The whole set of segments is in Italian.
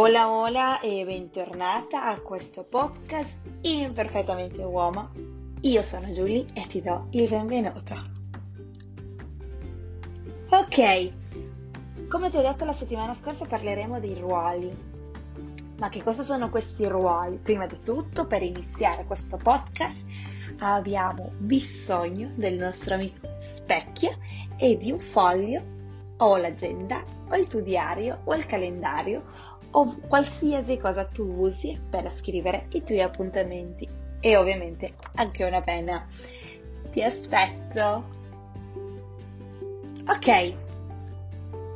Hola hola e bentornata a questo podcast Imperfettamente Uomo. Io sono Julie e ti do il benvenuto. Ok, come ti ho detto la settimana scorsa parleremo dei ruoli. Ma che cosa sono questi ruoli? Prima di tutto, per iniziare questo podcast, abbiamo bisogno del nostro amico specchio e di un foglio o l'agenda o il tuo diario o il calendario o qualsiasi cosa tu usi per scrivere i tuoi appuntamenti e ovviamente anche una penna. Ti aspetto. Ok,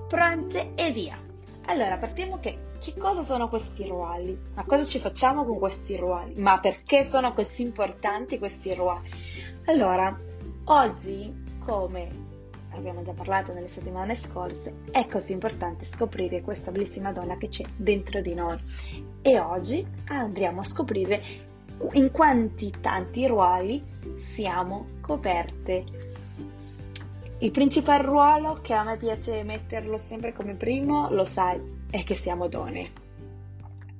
pronte e via. Allora, partiamo che che cosa sono questi ruoli? Ma cosa ci facciamo con questi ruoli? Ma perché sono così importanti questi ruoli? Allora, oggi come abbiamo già parlato nelle settimane scorse, è così importante scoprire questa bellissima donna che c'è dentro di noi. E oggi andremo a scoprire in quanti tanti ruoli siamo coperte. Il principale ruolo che a me piace metterlo sempre come primo, lo sai, è che siamo donne.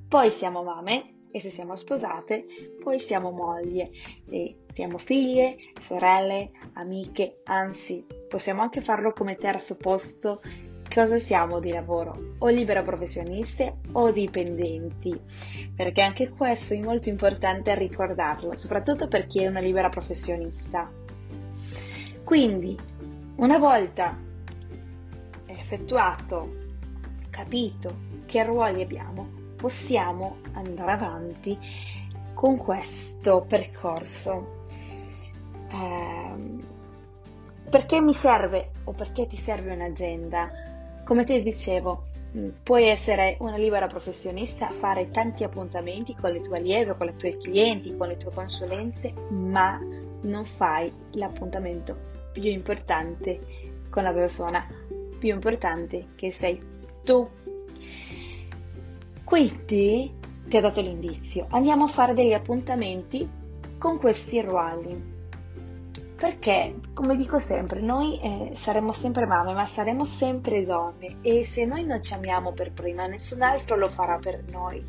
Poi siamo mamme, e se siamo sposate, poi siamo moglie e siamo figlie, sorelle, amiche, anzi, possiamo anche farlo come terzo posto. Cosa siamo di lavoro? O libera professioniste o dipendenti? Perché anche questo è molto importante ricordarlo, soprattutto per chi è una libera professionista. Quindi, una volta effettuato, capito che ruoli abbiamo, possiamo andare avanti con questo percorso. Eh, perché mi serve o perché ti serve un'agenda? Come ti dicevo, mm, puoi essere una libera professionista, fare tanti appuntamenti con le tue allieve, con i tuoi clienti, con le tue consulenze, ma non fai l'appuntamento più importante con la persona più importante che sei tu quindi ti ho dato l'indizio, andiamo a fare degli appuntamenti con questi ruoli. Perché, come dico sempre, noi eh, saremo sempre mamme, ma saremo sempre donne e se noi non ci amiamo per prima, nessun altro lo farà per noi.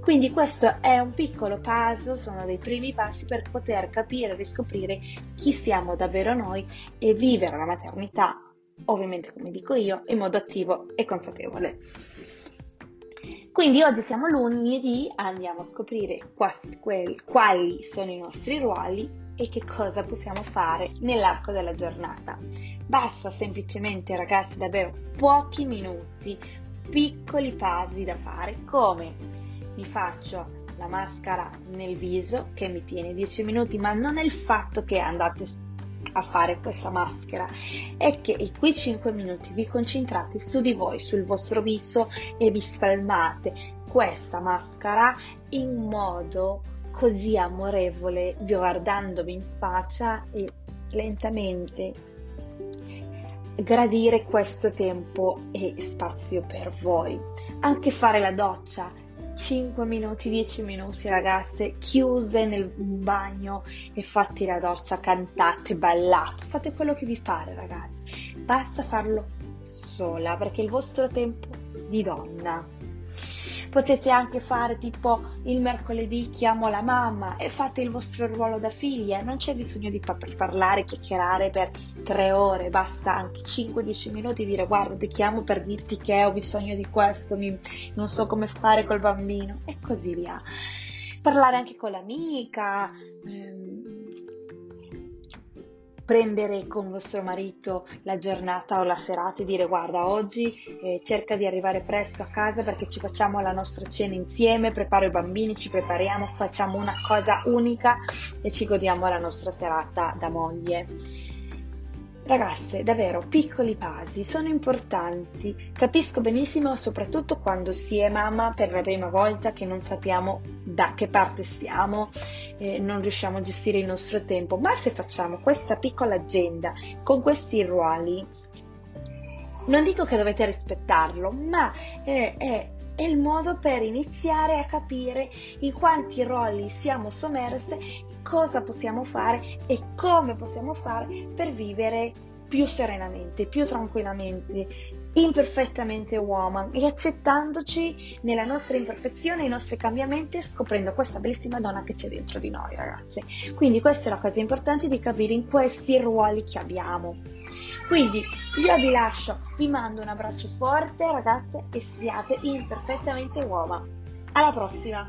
Quindi questo è un piccolo passo, sono dei primi passi per poter capire e riscoprire chi siamo davvero noi e vivere la maternità, ovviamente come dico io, in modo attivo e consapevole. Quindi oggi siamo lunedì, andiamo a scoprire quali sono i nostri ruoli e che cosa possiamo fare nell'arco della giornata. Basta semplicemente ragazzi davvero pochi minuti, piccoli passi da fare come mi faccio la maschera nel viso che mi tiene 10 minuti, ma non è il fatto che andate a fare questa maschera è che in quei 5 minuti vi concentrate su di voi, sul vostro viso e vi spalmate questa maschera in modo così amorevole, guardandovi in faccia e lentamente gradire questo tempo e spazio per voi. Anche fare la doccia 5 minuti, 10 minuti ragazze, chiuse nel bagno e fate la doccia, cantate, ballate, fate quello che vi pare ragazzi. Basta farlo sola perché il vostro tempo di donna. Potete anche fare tipo il mercoledì chiamo la mamma e fate il vostro ruolo da figlia, non c'è bisogno di parlare, chiacchierare per tre ore, basta anche 5-10 minuti dire guarda ti chiamo per dirti che ho bisogno di questo, mi, non so come fare col bambino e così via. Parlare anche con l'amica. Prendere con vostro marito la giornata o la serata e dire guarda oggi eh, cerca di arrivare presto a casa perché ci facciamo la nostra cena insieme, preparo i bambini, ci prepariamo, facciamo una cosa unica e ci godiamo la nostra serata da moglie. Ragazze, davvero, piccoli passi sono importanti. Capisco benissimo, soprattutto quando si è mamma per la prima volta, che non sappiamo da che parte stiamo, eh, non riusciamo a gestire il nostro tempo, ma se facciamo questa piccola agenda con questi ruoli, non dico che dovete rispettarlo, ma è, è è il modo per iniziare a capire in quanti ruoli siamo sommerse, cosa possiamo fare e come possiamo fare per vivere più serenamente, più tranquillamente, imperfettamente woman e accettandoci nella nostra imperfezione, i nostri cambiamenti scoprendo questa bellissima donna che c'è dentro di noi, ragazze. Quindi questa è la cosa importante di capire in questi ruoli che abbiamo. Quindi io vi lascio, vi mando un abbraccio forte, ragazze, e siate imperfettamente uova. Alla prossima!